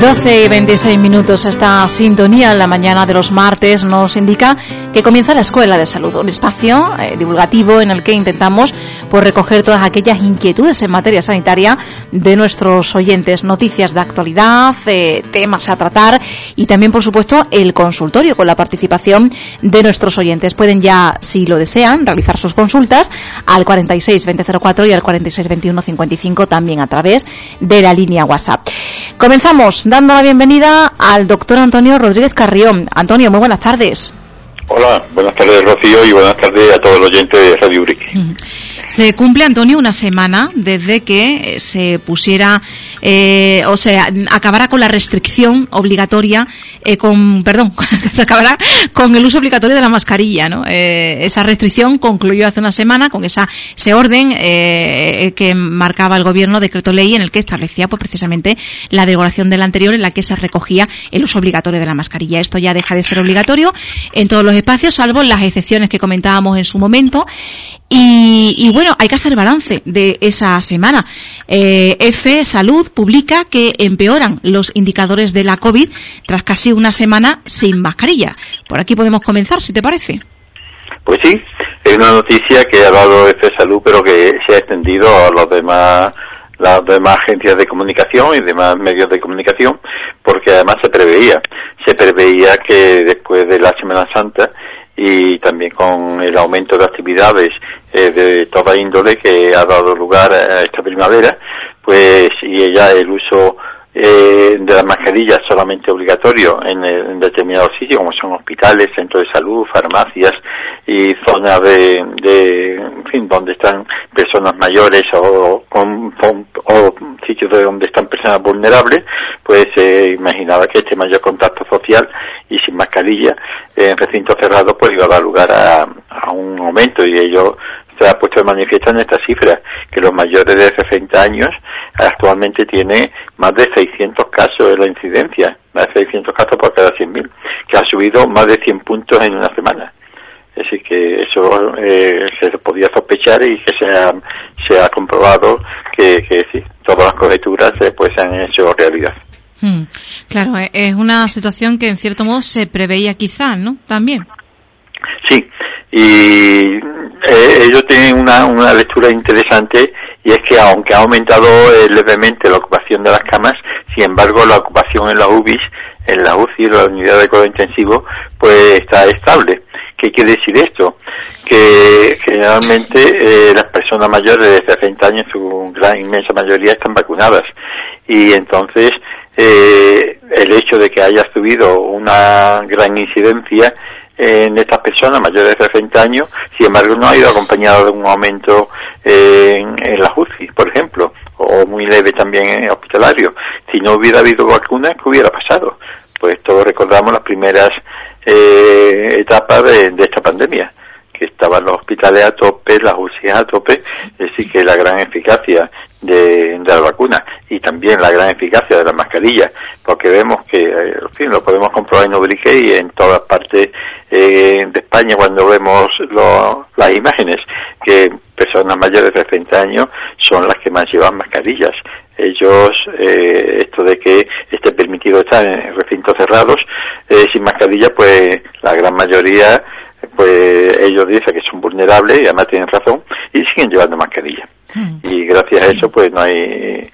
12 y 26 minutos esta sintonía en la mañana de los martes nos indica que comienza la Escuela de Salud, un espacio eh, divulgativo en el que intentamos pues, recoger todas aquellas inquietudes en materia sanitaria de nuestros oyentes, noticias de actualidad, eh, temas a tratar y también, por supuesto, el consultorio con la participación de nuestros oyentes. Pueden ya, si lo desean, realizar sus consultas al 46 2004 y al 46 21 55 también a través de la línea WhatsApp. Comenzamos dando la bienvenida al doctor Antonio Rodríguez Carrión. Antonio, muy buenas tardes. Hola, buenas tardes Rocío y buenas tardes a todos los oyentes de Radio Urique. Se cumple, Antonio, una semana desde que se pusiera, eh, o sea, acabara con la restricción obligatoria, eh, con, perdón, se acabará con el uso obligatorio de la mascarilla, ¿no? Eh, esa restricción concluyó hace una semana con esa, ese orden que marcaba el gobierno, decreto ley, en el que establecía, pues precisamente, la derogación de la anterior en la que se recogía el uso obligatorio de la mascarilla. Esto ya deja de ser obligatorio en todos los espacios, salvo las excepciones que comentábamos en su momento. Y, bueno, hay que hacer balance de esa semana. Eh, F Salud publica que empeoran los indicadores de la COVID tras casi una semana sin mascarilla. Por aquí podemos comenzar, si te parece. Pues sí, es una noticia que ha dado F Salud, pero que se ha extendido a los demás las demás agencias de comunicación y demás medios de comunicación, porque además se preveía, se preveía que después de la Semana Santa y también con el aumento de actividades eh, de toda índole que ha dado lugar a esta primavera, pues y ella el uso eh, de las mascarillas solamente obligatorio en, en, determinados sitios como son hospitales, centros de salud, farmacias y zonas de, de en fin, donde están personas mayores o, con, o sitios de donde están personas vulnerables, pues eh, imaginaba que este mayor contacto social y sin mascarilla en recintos cerrados pues iba a dar lugar a, a un aumento y ello se ha puesto de manifiesto en esta cifra, que los mayores de 60 años actualmente tienen más de 600 casos de la incidencia, más de 600 casos por cada 100.000, que ha subido más de 100 puntos en una semana. Es decir, que eso eh, se podía sospechar y que se ha, se ha comprobado que, que sí, todas las conjeturas eh, pues han hecho realidad. Hmm. Claro, eh, es una situación que en cierto modo se preveía quizás, ¿no? También. Sí, y eh, ellos tienen una, una lectura interesante y es que aunque ha aumentado eh, levemente la ocupación de las camas, sin embargo la ocupación en la UBIs, en la UCI, la unidad de cuidado intensivo, pues está estable. ¿Qué quiere decir esto? Que generalmente eh, las personas mayores de 60 años, su gran inmensa mayoría, están vacunadas. Y entonces eh, el hecho de que haya subido una gran incidencia en estas personas mayores de 60 años, sin embargo no ha ido acompañado de un aumento en, las UCI, por ejemplo, o muy leve también en hospitalario. Si no hubiera habido vacunas, ¿qué hubiera pasado? Pues todos recordamos las primeras eh, etapas de, de esta pandemia estaban los hospitales a tope, las UCI a tope, es decir, que la gran eficacia de, de la vacuna y también la gran eficacia de la mascarilla, porque vemos que, eh, en fin, lo podemos comprobar en Ubrique y en todas partes eh, de España cuando vemos lo, las imágenes, que personas mayores de 30 años son las que más llevan mascarillas. Ellos, eh, esto de que esté permitido estar en recintos cerrados eh, sin mascarilla, pues la gran mayoría, pues ellos dicen que son vulnerables y además tienen razón y siguen llevando mascarilla. Mm. Y gracias a eso, pues no hay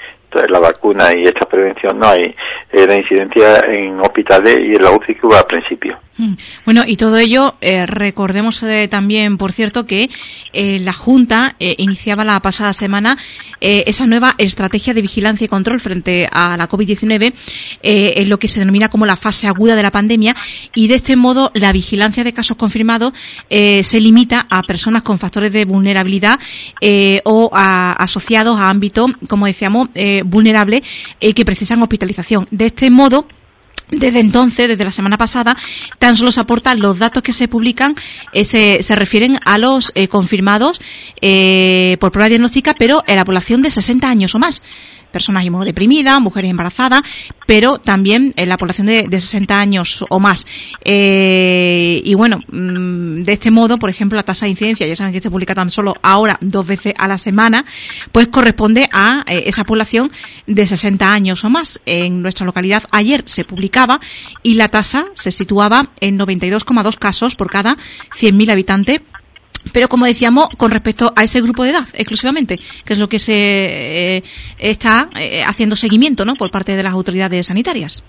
la vacuna y esta prevención no hay eh, la incidencia en hospitales y en la UCI que hubo al principio. Mm. Bueno, y todo ello, eh, recordemos eh, también, por cierto, que la Junta iniciaba la pasada semana esa nueva estrategia de vigilancia y control frente a la COVID-19, en lo que se denomina como la fase aguda de la pandemia, y de este modo la vigilancia de casos confirmados se limita a personas con factores de vulnerabilidad o a, asociados a ámbitos, como decíamos, vulnerables que precisan hospitalización. De este modo, desde entonces, desde la semana pasada, tan solo se aportan los datos que se publican, eh, se, se, refieren a los eh, confirmados eh, por prueba diagnóstica, pero en la población de 60 años o más. Personas inmunodeprimidas, mujeres embarazadas, pero también en la población de, 60 años o más. Eh, y bueno, mm, de este modo, por ejemplo, la tasa de incidencia, ya saben que se publica tan solo ahora dos veces a la semana, pues corresponde a eh, esa población de 60 años o más. En nuestra localidad ayer se publicaba y la tasa se situaba en 92,2 casos por cada 100.000 habitantes pero como decíamos, con respecto a ese grupo de edad exclusivamente, que es lo que se eh, está eh, haciendo seguimiento ¿no? por parte de las autoridades sanitarias.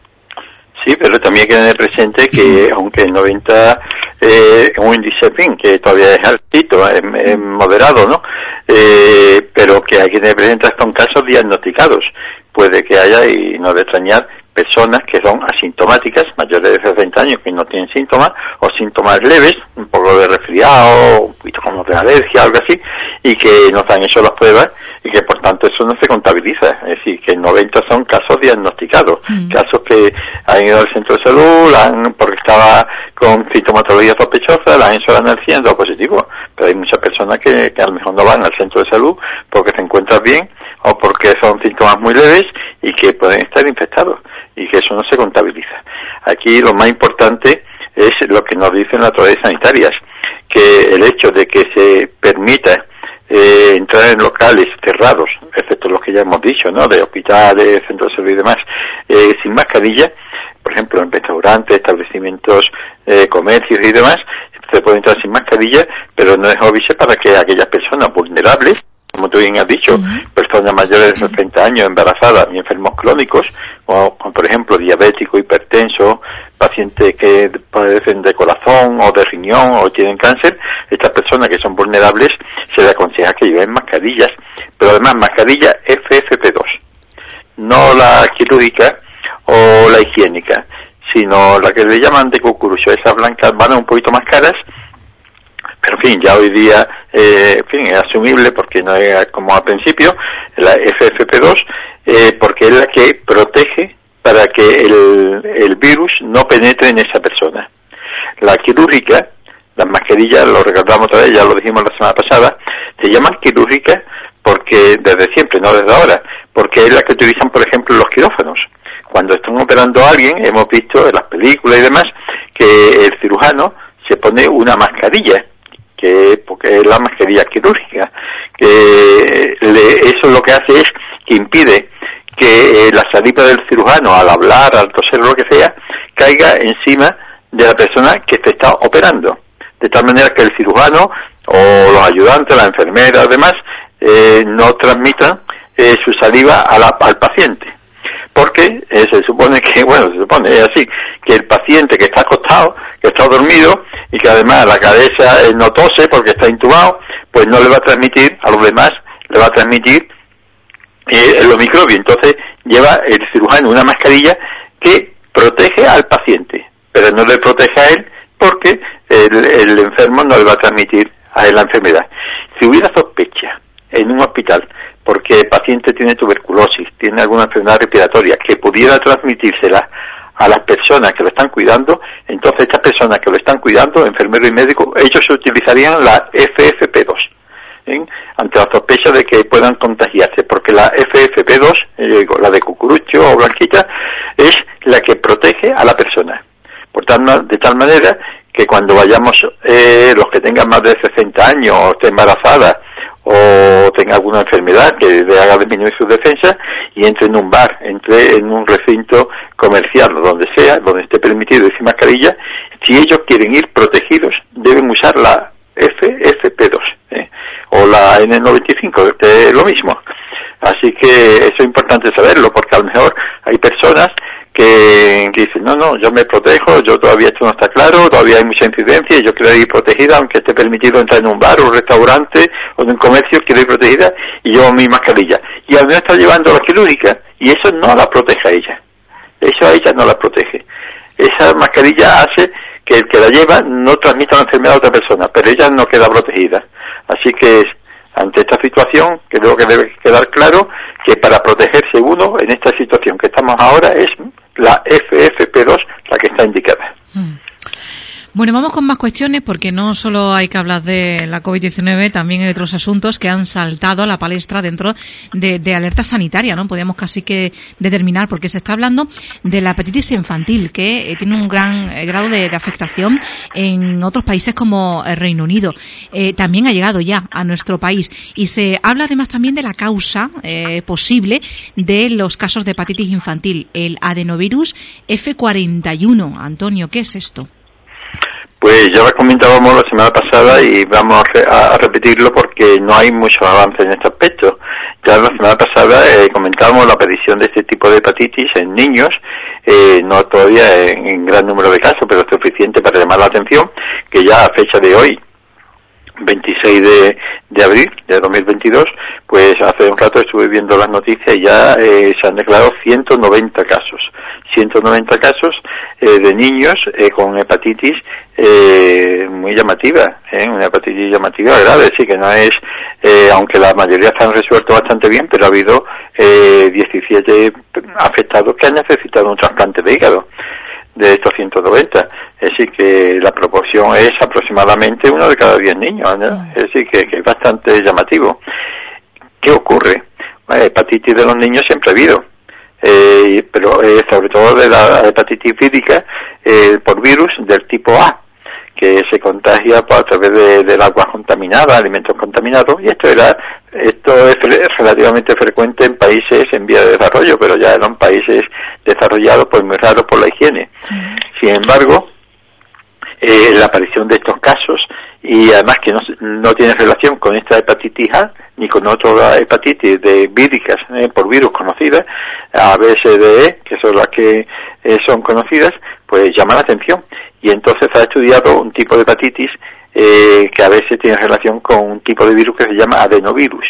Sí, pero también hay que tener presente que aunque el 90 eh, un índice fin que todavía es altito, es, moderado, ¿no? Eh, pero que hay que tener presente son casos diagnosticados. Puede que haya, y no de extrañar, personas que son asintomáticas, mayores de 60 años, que no tienen síntomas, o síntomas leves, un poco de resfriado, un poquito como de alergia, algo así, y que nos han hecho las pruebas y que por tanto eso no se contabiliza. Es decir, que 90 son casos diagnosticados, mm. casos que han ido al centro de salud, han, porque estaba con sintomatología sospechosa, la han hecho la energía en positivo. Pero hay muchas personas que, que a lo mejor no van al centro de salud porque se encuentran bien o porque son síntomas muy leves y que pueden estar infectados y que eso no se contabiliza. Aquí lo más importante es lo que nos dicen las autoridades sanitarias, que el hecho de que se permita eh, entrar en locales cerrados, excepto los que ya hemos dicho, ¿no? De hospitales, centros de salud y demás, eh, sin mascarilla, por ejemplo, en restaurantes, establecimientos, eh, comercios y demás, se puede entrar sin mascarilla, pero no es obvio para que aquellas personas vulnerables como tú bien has dicho, personas mayores de 60 años, embarazadas y enfermos crónicos, o, por ejemplo diabético, hipertenso, pacientes que padecen de corazón o de riñón o tienen cáncer, estas personas que son vulnerables se les aconseja que lleven mascarillas, pero además mascarilla FFP2, no la quirúrgica o la higiénica, sino la que le llaman de cucurucho, esas blancas van un poquito más caras, pero en fin, ya hoy día eh, en fin, es asumible porque no es como al principio, la FFP2, eh, porque es la que protege para que el, el virus no penetre en esa persona. La quirúrgica, la mascarilla, lo recordamos otra vez, ya lo dijimos la semana pasada, se llama quirúrgica porque desde siempre, no desde ahora, porque es la que utilizan, por ejemplo, los quirófanos. Cuando están operando a alguien, hemos visto en las películas y demás, que el cirujano se pone una mascarilla que porque es la mascarilla quirúrgica, que eso lo que hace es que impide que eh, la saliva del cirujano al hablar, al toser lo que sea, caiga encima de la persona que se está operando. De tal manera que el cirujano o los ayudantes, la enfermera, además, eh, no transmitan eh, su saliva al paciente. Porque se supone que, bueno, se supone, es así, que el paciente que está acostado, que está dormido, y que además la cabeza eh, no tose porque está intubado, pues no le va a transmitir a los demás, le va a transmitir eh, los microbios. Entonces lleva el cirujano una mascarilla que protege al paciente, pero no le protege a él porque el, enfermo no le va a transmitir a él la enfermedad. Si hubiera sospecha en un hospital porque el paciente tiene tuberculosis, tiene alguna enfermedad respiratoria que pudiera transmitírsela a las personas que lo están cuidando, entonces estas personas que lo están cuidando, enfermero y médico, ellos utilizarían la FFP2 ¿eh? ante la sospecha de que puedan contagiarse, porque la FFP2, eh, la de cucurucho o blanquita, es la que protege a la persona. De tal manera que cuando vayamos, eh, los que tengan más de 60 años o estén embarazadas o tenga alguna enfermedad que le haga disminuir su defensa y entre en un bar, entre en un recinto comercial donde sea, donde esté permitido decir mascarilla, si ellos quieren ir protegidos deben usar la FFP2 ¿eh? o la N95, que es lo mismo. Así que eso es importante saberlo porque a lo mejor hay personas que, dicen, no, no, yo me protejo, yo todavía esto no está claro, todavía hay mucha incidencia yo quiero ir protegida, aunque esté permitido entrar en un bar o un restaurante o en un comercio, quiero ir protegida y llevo mi mascarilla. Y al menos está llevando la quirúrgica y eso no la protege a ella. Eso a ella no la protege. Esa mascarilla hace que el que la lleva no transmita la enfermedad a otra persona, pero ella no queda protegida. Así que ante esta situación creo que debe quedar claro que para protegerse uno en esta situación que estamos ahora es la FFP2 la que está indicada. Mm. Bueno, vamos con más cuestiones porque no solo hay que hablar de la COVID-19, también hay otros asuntos que han saltado a la palestra dentro de, alerta sanitaria, ¿no? Podríamos casi que determinar porque se está hablando de la hepatitis infantil que eh, tiene un gran eh, grado de, afectación en otros países como el Reino Unido. Eh, también ha llegado ya a nuestro país y se habla además también de la causa posible de los casos de hepatitis infantil, el adenovirus F41. Antonio, ¿qué es esto? Pues ya lo comentábamos la semana pasada y vamos a, repetirlo porque no hay mucho avance en este aspecto. Ya la semana pasada eh, comentábamos la aparición de este tipo de hepatitis en niños, eh, no todavía en, gran número de casos, pero suficiente para llamar la atención, que ya a fecha de hoy, 26 de, de abril de 2022, pues hace un rato estuve viendo las noticias y ya eh, se han declarado 190 casos. 190 casos eh, de niños eh, con hepatitis eh, muy llamativa, una hepatitis llamativa grave, sí que no es, aunque la mayoría se han resuelto bastante bien, pero ha habido 17 afectados que han necesitado un trasplante de hígado de estos 190. Es decir, que la proporción es aproximadamente uno de cada 10 niños, es decir, que, que, es bastante llamativo. ¿Qué ocurre? La hepatitis de los niños siempre ha habido eh, pero eh, sobre todo de la hepatitis vírica eh, por virus del tipo A, que se contagia pues, a través del agua contaminada, alimentos contaminados, y esto era esto es relativamente frecuente en países en vía de desarrollo, pero ya eran países desarrollados, pues muy raros por la higiene. Sin embargo, eh, la aparición de estos casos y además que no, no tiene relación con esta hepatitis A ni con otra hepatitis de víricas eh, por virus conocidas, ABSDE, que son las que eh, son conocidas, pues llama la atención. Y entonces ha estudiado un tipo de hepatitis eh, que a veces tiene relación con un tipo de virus que se llama adenovirus.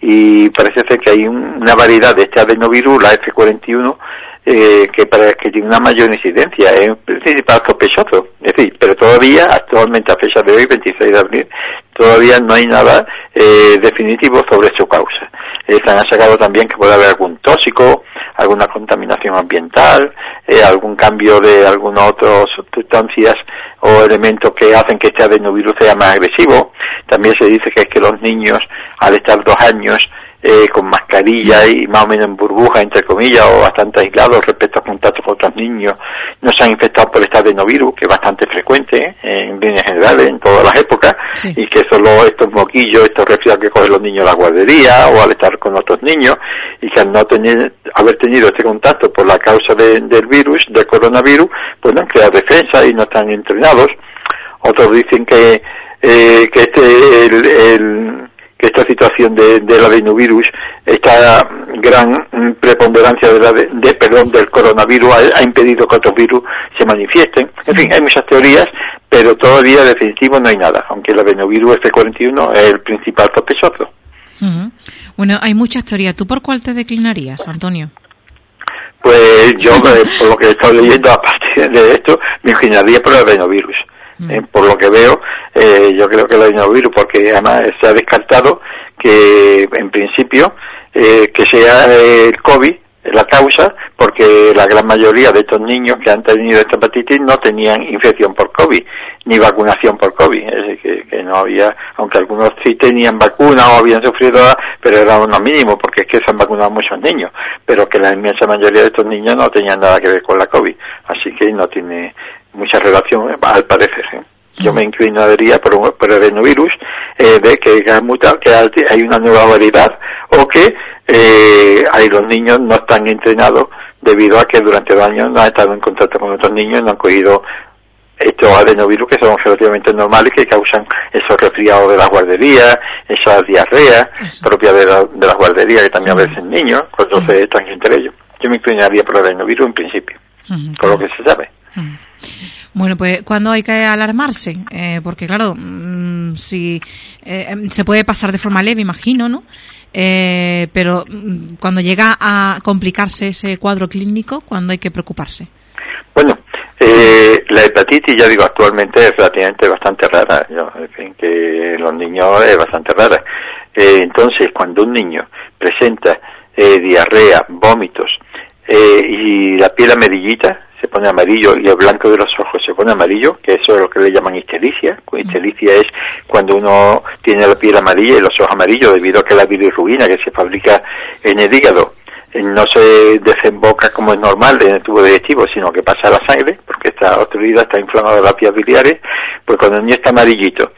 Y parece ser que hay una variedad de este adenovirus, la F41, eh, que, para, que tiene una mayor incidencia, es principal sospechoso. Es decir, pero todavía, actualmente a fecha de hoy, 26 de abril, todavía no hay nada eh, definitivo sobre su causa. Se han sacado también que puede haber algún tóxico, alguna contaminación ambiental, eh, algún cambio de algunas otras sustancias o elementos que hacen que este adenovirus sea más agresivo. También se dice que es que los niños, al estar dos años eh, con mascarilla y más o menos en burbuja, entre comillas, o bastante aislados respecto a contactos con otros niños, no se han infectado por este adenovirus, que es bastante frecuente ¿eh? en líneas generales en todas las épocas, y que solo estos moquillos, estos resfriados que cogen los niños a la guardería o al estar con otros niños, y que al no tener, haber tenido este contacto por la causa del virus, del coronavirus, pues no han creado defensa y no están entrenados. Otros dicen que, eh, que este, el que esta situación de, del adenovirus, esta gran preponderancia de, la de, perdón, del coronavirus ha, impedido que otros virus se manifiesten. En fin, hay muchas teorías, pero todavía definitivo no hay nada, aunque el adenovirus F41 es el principal sospechoso. Bueno, hay muchas teorías. ¿Tú por cuál te declinarías, Antonio? Pues yo, por lo que he estado leyendo a partir de esto, me inclinaría por el adenovirus. Eh, por lo que veo, eh, yo creo que el adenovirus, porque además se ha descartado que en principio eh, que sea el COVID la causa, porque la gran mayoría de estos niños que han tenido esta hepatitis no tenían infección por COVID, ni vacunación por COVID, es decir, que, no había, aunque algunos sí tenían vacuna o habían sufrido, pero era uno mínimo, porque es que se han vacunado muchos niños, pero que la inmensa mayoría de estos niños no tenían nada que ver con la COVID, así que no tiene mucha relación, al parecer. ¿eh? Yo me inclinaría por, por el adenovirus, eh, de que, que hay una nueva variedad o que eh, hay los niños no están entrenados debido a que durante el año no han estado en contacto con otros niños, no han cogido estos adenovirus que son relativamente normales que causan esos resfriados de las guarderías, esas diarreas propias de, la, de las guarderías que también a veces niños, cuando se están entre ellos. Yo me inclinaría por el adenovirus en principio, por lo que se sabe. Bueno, pues ¿cuándo hay que alarmarse? Eh, porque claro, mm, eh, em, se puede pasar de forma leve, imagino, ¿no? Eh, pero mm, cuando llega a complicarse ese cuadro clínico, ¿cuándo hay que preocuparse? Bueno, la hepatitis, ya digo, actualmente es relativamente bastante rara. en fin, que los niños es bastante rara. entonces, cuando un niño presenta diarrea, vómitos y la piel amarillita, se pone amarillo y el blanco de los ojos se pone amarillo, que eso es lo que le llaman ictericia. Ictericia es cuando uno tiene la piel amarilla y los ojos amarillos debido a que la bilirrubina que se fabrica en el hígado eh, no se desemboca como es normal en el tubo digestivo, sino que pasa a la sangre, porque está obstruida, está inflamada las vías biliares, pues cuando el niño está amarillito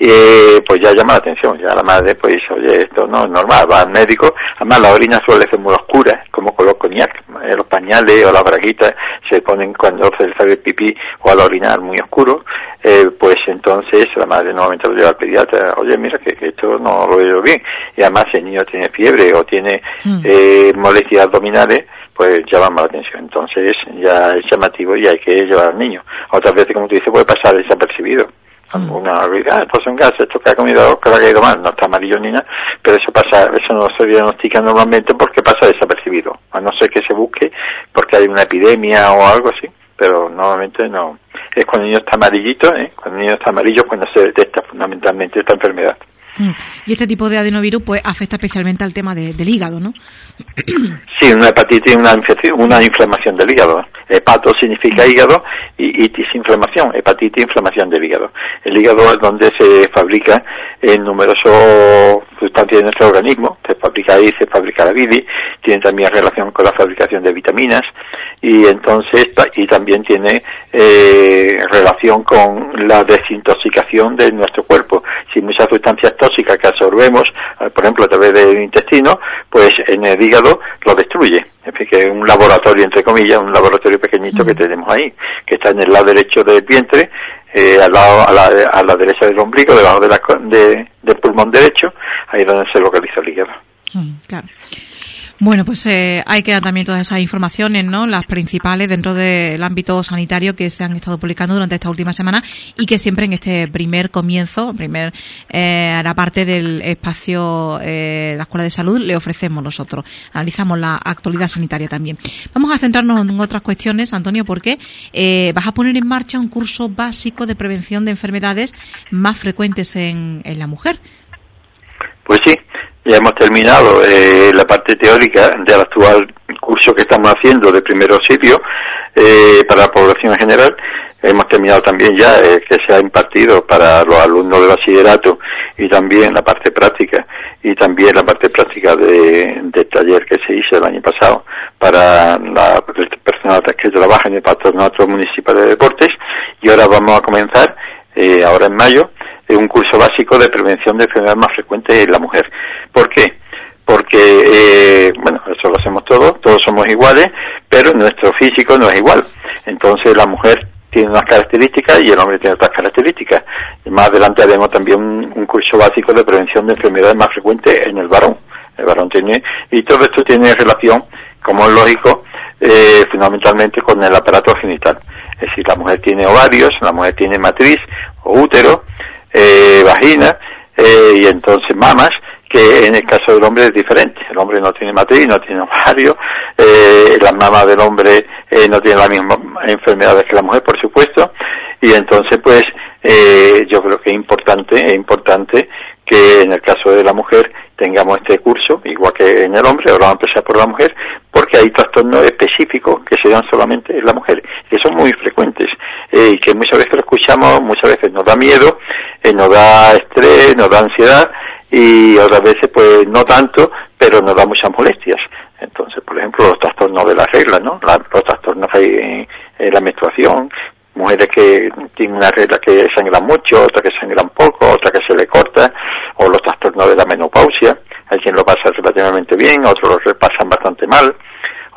eh, pues ya llama la atención, ya la madre pues dice, oye, esto no es normal, va al médico, además la orina suele ser muy oscura, como con los coñac, eh, los pañales o las braguitas se ponen cuando se sale el pipí o al orinar muy oscuro, eh, pues entonces la madre nuevamente lo lleva al pediatra, oye, mira que, esto no lo veo bien, y además si el niño tiene fiebre o tiene mm. eh, molestias abdominales, pues llama la atención. Entonces ya es llamativo y hay que llevar al niño. Otras veces, como tú dices, puede pasar desapercibido. Una, ah, esto son gases, esto que ha comido, que ha caído mal, no está amarillo ni nada, pero eso pasa, eso no se diagnostica normalmente porque pasa desapercibido, a no ser que se busque porque hay una epidemia o algo así, pero normalmente no. Es cuando el niño está amarillito, ¿eh? cuando el niño está amarillo cuando se detecta fundamentalmente esta enfermedad. Mm. Y este tipo de adenovirus pues afecta especialmente al tema del hígado, ¿no? Sí, una hepatitis, una infección, una inflamación del hígado. Hepato significa hígado y itis inflamación, hepatitis inflamación del hígado. El hígado es donde se fabrica en numerosos sustancias de nuestro organismo, se fabrica ahí, se fabrica la bilis, tiene también relación con la fabricación de vitaminas y entonces y también tiene eh, relación con la desintoxicación de nuestro cuerpo. Si muchas sustancias tóxicas que absorbemos, eh, por ejemplo a través del intestino, pues en el hígado lo destruye. Es decir, que es un laboratorio, entre comillas, un laboratorio pequeñito que tenemos ahí, que está en el lado derecho del vientre, eh, al lado, a, la, a la derecha del ombligo, debajo de la, de, del pulmón derecho, ahí es donde se localiza el hígado. claro. Bueno, pues eh, hay que dar también todas esas informaciones, ¿no? Las principales dentro del ámbito sanitario que se han estado publicando durante esta última semana y que siempre en este primer comienzo, primer eh, la parte del espacio eh, la Escuela de Salud le ofrecemos nosotros. Analizamos la actualidad sanitaria también. Vamos a centrarnos en otras cuestiones, Antonio, porque eh, vas a poner en marcha un curso básico de prevención de enfermedades más frecuentes en, en la mujer. Pues sí, ya hemos terminado eh, la parte teórica del actual curso que estamos haciendo de primer auxilio eh, para la población en general. Hemos terminado también ya eh, que se ha impartido para los alumnos de bachillerato y también la parte práctica y también la parte práctica de, del taller que se hizo el año pasado para la, personal que trabaja en el patronato municipal de deportes y ahora vamos a comenzar eh, ahora en mayo un curso básico de prevención de enfermedades más frecuentes en la mujer. ¿Por qué? Porque, eh, bueno, eso lo hacemos todos, todos somos iguales, pero nuestro físico no es igual. Entonces la mujer tiene unas características y el hombre tiene otras características. más adelante haremos también un, curso básico de prevención de enfermedades más frecuentes en el varón. El varón tiene, y todo esto tiene relación, como es lógico, eh, fundamentalmente con el aparato genital. Es decir, la mujer tiene ovarios, la mujer tiene matriz o útero, eh, vagina eh, y entonces mamas, que en el caso del hombre es diferente. El hombre no tiene matriz, no tiene ovario, eh, las mamas del hombre eh, no tienen las mismas enfermedades que la mujer, por supuesto, y entonces pues eh, yo creo que es importante, es importante que en el caso de la mujer tengamos este curso, igual que en el hombre, ahora vamos a empezar por la mujer, porque hay trastornos específicos que se dan solamente en la mujer, que son muy frecuentes, y que muchas veces escuchamos, muchas veces nos da miedo, eh, nos da estrés, nos da ansiedad, y otras veces pues no tanto, pero nos da muchas molestias. Entonces, por ejemplo, los trastornos de la regla, ¿no? los trastornos en, en la menstruación, mujeres que tienen una regla que sangran mucho, otra que sangran poco, otra que se le corta, o los trastornos de la menopausia, hay quien lo pasa relativamente bien, otros lo pasan bastante mal,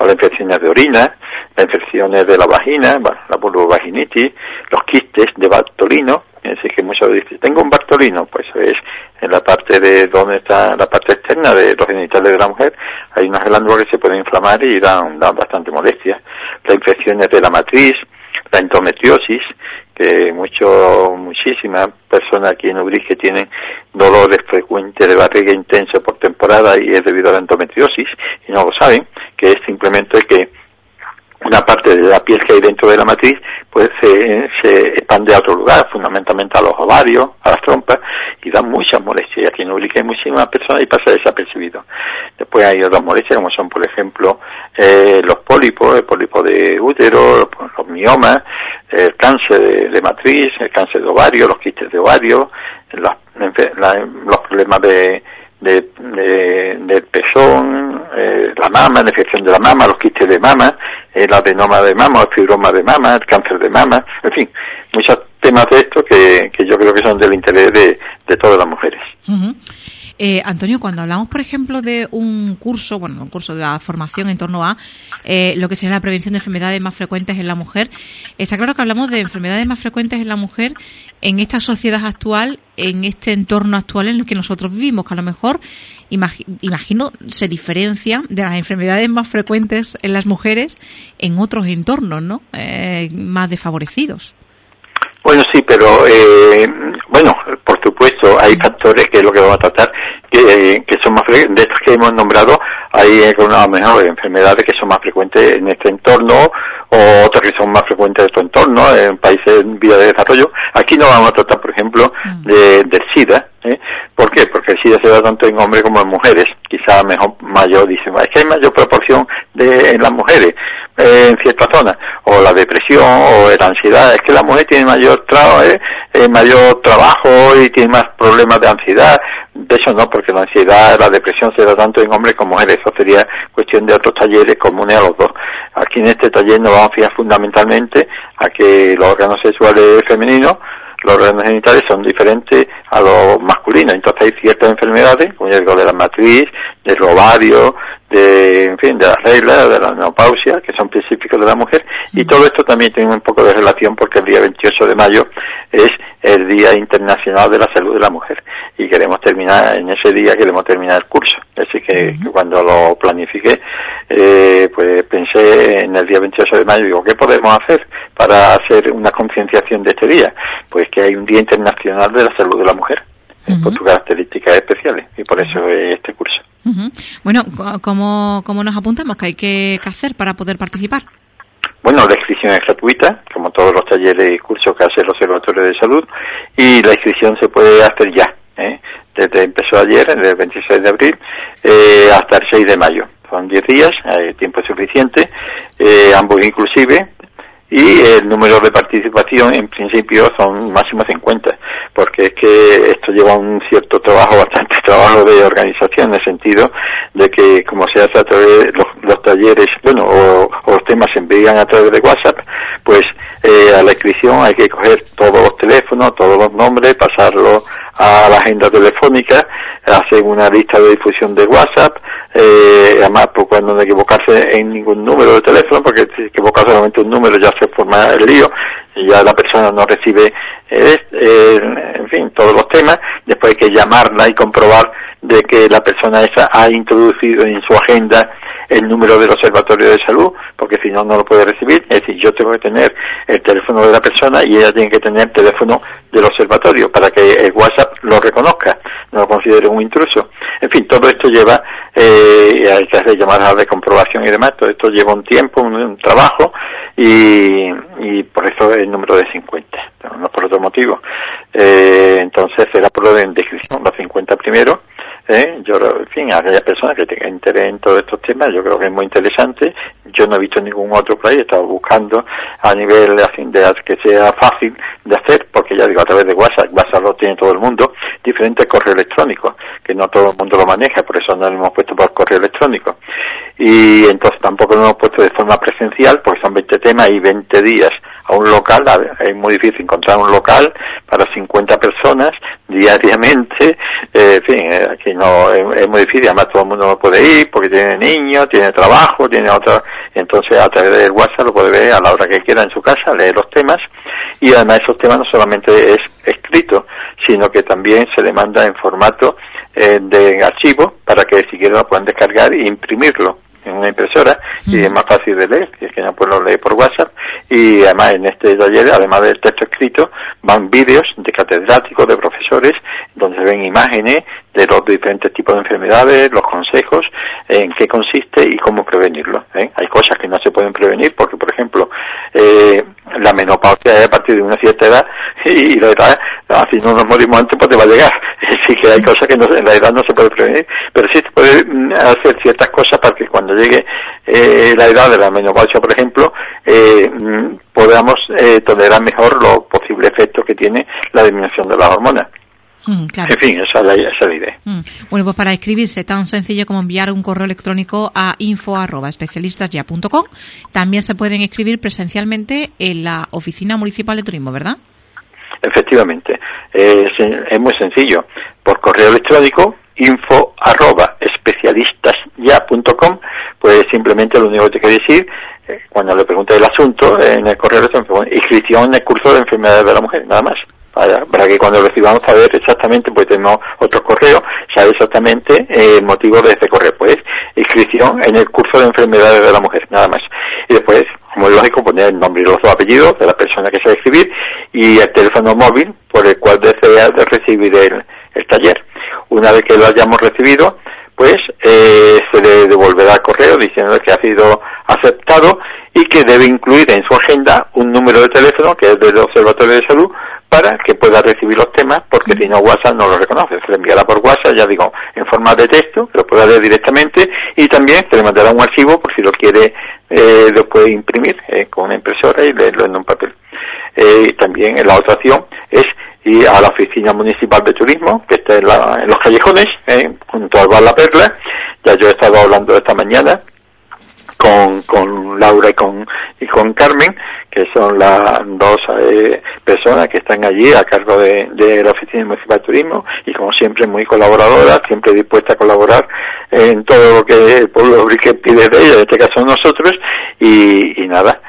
las infecciones de orina, las infecciones de la vagina, la vulvovaginitis, los quistes de Bartolino, es que muchos dicen, tengo un Bartolino, pues es en la parte de donde está la parte externa de los genitales de la mujer, hay unas glándulas que se pueden inflamar y dan, dan bastante molestia. Las infecciones de la matriz, la endometriosis, que mucho, muchísimas personas aquí en Ubris que tienen dolores frecuentes de barriga intenso por temporada y es debido a la endometriosis y no lo saben, que es simplemente que una parte de la piel que hay dentro de la matriz pues se, se expande a otro lugar, fundamentalmente a los ovarios, a las trompas, y da muchas molestias. Aquí en Ubrique hay muchísimas personas y pasa desapercibido. Después hay otras molestias como son, por ejemplo, eh, los pólipos, el pólipo de útero, los, miomas, el cáncer de, matriz, el cáncer de ovario, los quistes de ovario, los problemas de, de, del pezón, eh, la mama, la infección de la mama, los quistes de mama, el adenoma de mama, el fibroma de mama, el cáncer de mama, en fin, muchos temas de esto que, que yo creo que son del interés de, de todas las mujeres. Eh, Antonio, cuando hablamos, por ejemplo, de un curso, bueno, un curso de la formación en torno a eh, lo que sería la prevención de enfermedades más frecuentes en la mujer, está claro que hablamos de enfermedades más frecuentes en la mujer en esta sociedad actual, en este entorno actual en el que nosotros vivimos, que a lo mejor, imagino, se diferencia de las enfermedades más frecuentes en las mujeres en otros entornos, ¿no? Eh, más desfavorecidos. Bueno, sí, pero eh, bueno, por supuesto, hay factores que es lo que vamos a tratar, que, que son más de estos que hemos nombrado, hay algunas mejor enfermedades que son más frecuentes en este entorno o otras que son más frecuentes en este entorno, en países en vía de desarrollo. Aquí no vamos a tratar, por ejemplo, mm. de, del SIDA. ¿eh? ¿Por qué? Porque el SIDA se da tanto en hombres como en mujeres. Quizá mejor mayor, dicen, es que hay mayor proporción de en las mujeres en ciertas zonas, o la depresión o la ansiedad, es que la mujer tiene mayor, eh, eh, mayor trabajo y tiene más problemas de ansiedad, de eso no, porque la ansiedad, la depresión se da tanto en hombres como mujeres, eso sería cuestión de otros talleres comunes a los dos. Aquí en este taller nos vamos a fijar fundamentalmente a que los órganos sexuales femeninos los órganos genitales son diferentes a los masculinos. Entonces hay ciertas enfermedades, como yo digo, de la matriz, del ovario, de, en fin, de la regla, de la menopausia, que son específicos de la mujer, y todo esto también tiene un poco de relación porque el día 28 de mayo es el Día Internacional de la Salud de la Mujer, y queremos terminar, en ese día queremos terminar el curso. Así que, cuando lo planifiqué, eh, pues pensé en el día 28 de mayo, digo, ¿qué podemos hacer para hacer una concienciación de este día? Pues que hay un Día Internacional de la Salud de la Mujer, con sus características especiales, y por eso es este curso. Bueno, ¿cómo, ¿cómo nos apuntamos? ¿Qué hay que, hacer para poder participar? Bueno, la inscripción es gratuita, como todos los talleres y cursos que hace el Observatorio de Salud, y la inscripción se puede hacer ya, ¿eh? desde empezó ayer, el 26 de abril, eh, hasta el 6 de mayo. Son 10 días, hay tiempo suficiente, eh, ambos inclusive, y el número de participación en principio son máximo 50 porque es que esto lleva un cierto trabajo, bastante trabajo de organización en el sentido de que como se hace a través de los, talleres, bueno, o, los temas se envían a través de WhatsApp, pues eh, a la inscripción hay que coger todos los teléfonos, todos los nombres, pasarlo a la agenda telefónica, hacer una lista de difusión de WhatsApp, eh, además pues cuando equivocarse en ningún número de teléfono, porque si equivoca solamente un número ya se forma el lío y ya la persona no recibe, eh, en fin, todos los temas, después hay que llamarla y comprobar de que la persona esa ha introducido en su agenda el número del observatorio de salud, porque si no, no lo puede recibir. Es decir, yo tengo que tener el teléfono de la persona y ella tiene que tener el teléfono del observatorio para que el WhatsApp lo reconozca, no lo considere un intruso. En fin, todo esto lleva, eh, que hacer llamadas de comprobación y demás, todo esto lleva un tiempo, un, trabajo y, y, por eso el número de 50, no, por otro motivo. Eh, entonces será por lo de descripción, los 50 primero ¿eh? Yo, en fin, a aquellas personas que tengan interés en todos estos temas, yo creo que es muy interesante. Yo no he visto ningún otro país, he estado buscando a nivel de, que sea fácil de hacer, porque ya digo, a través de WhatsApp, WhatsApp lo tiene todo el mundo, diferentes correos electrónicos, que no todo el mundo lo maneja, por eso no lo hemos puesto por correo electrónico. Y entonces tampoco lo hemos puesto de forma presencial, porque son 20 temas y 20 días un local, es muy difícil encontrar un local para 50 personas diariamente, eh, en fin, eh, aquí no, es, muy difícil, además todo el mundo no puede ir porque tiene niños, tiene trabajo, tiene otra, entonces a través del WhatsApp lo puede ver a la hora que quiera en su casa, leer los temas y además esos temas no solamente es escrito, sino que también se le manda en formato eh, de archivo para que si quieren lo puedan descargar e imprimirlo en una impresora y es más fácil de leer, y es que no pues lo lee por WhatsApp y además en este taller, además del texto escrito, van vídeos de catedráticos, de profesores, donde se ven imágenes de los diferentes tipos de enfermedades, los consejos, en qué consiste y cómo prevenirlo. ¿eh? Hay cosas que no se pueden prevenir porque, por ejemplo, eh, la menopausia es a partir de una cierta edad y, la edad, si no nos morimos antes, pues te va a llegar. Sí que hay cosas que no, en la edad no se puede prevenir, pero sí se puede mm, hacer ciertas cosas para que cuando llegue eh, la edad de la menopausia, por ejemplo, eh, mm, podamos eh, tolerar mejor los posibles efectos que tiene la disminución de las hormonas. Mm, en fin, esa es la, idea. Mm. Bueno, pues para escribirse tan sencillo como enviar un correo electrónico a info@especialistasya.com. También se pueden escribir presencialmente en la Oficina Municipal de Turismo, ¿verdad? Efectivamente. es muy sencillo. Por correo electrónico info arroba especialistasya.com, pues simplemente lo único que te quiero decir, eh, cuando le pregunte el asunto en el correo electrónico, inscripción en el curso de enfermedades de la mujer, nada más. Para, que cuando recibamos saber exactamente, pues tenemos otro correo, sabe exactamente eh, el motivo de ese correo, pues inscripción en el curso de enfermedades de la mujer, nada más. Y después, como es lógico, poner el nombre y los dos apellidos de la persona que se va a escribir y el teléfono móvil por el cual desea de recibir el taller. Una vez que lo hayamos recibido, pues eh, se le devolverá correo diciendo que ha sido aceptado y que debe incluir en su agenda un número de teléfono que es del Observatorio de Salud para que pueda recibir los temas, porque si no WhatsApp no lo reconoce. Se le enviará por WhatsApp, ya digo, en forma de texto, que lo pueda leer directamente, y también se le mandará un archivo por si lo quiere eh, lo puede imprimir eh, con una impresora y leerlo en un papel. Eh, y también la otra opción es y a la oficina municipal de turismo que está en, los callejones eh, junto al bar La Perla ya yo he estado hablando esta mañana con, con Laura y con y con Carmen que son las dos eh, personas que están allí a cargo de, de, la oficina municipal de turismo y como siempre muy colaboradoras siempre dispuesta a colaborar en todo lo que el pueblo pide de ella en este caso nosotros y, y nada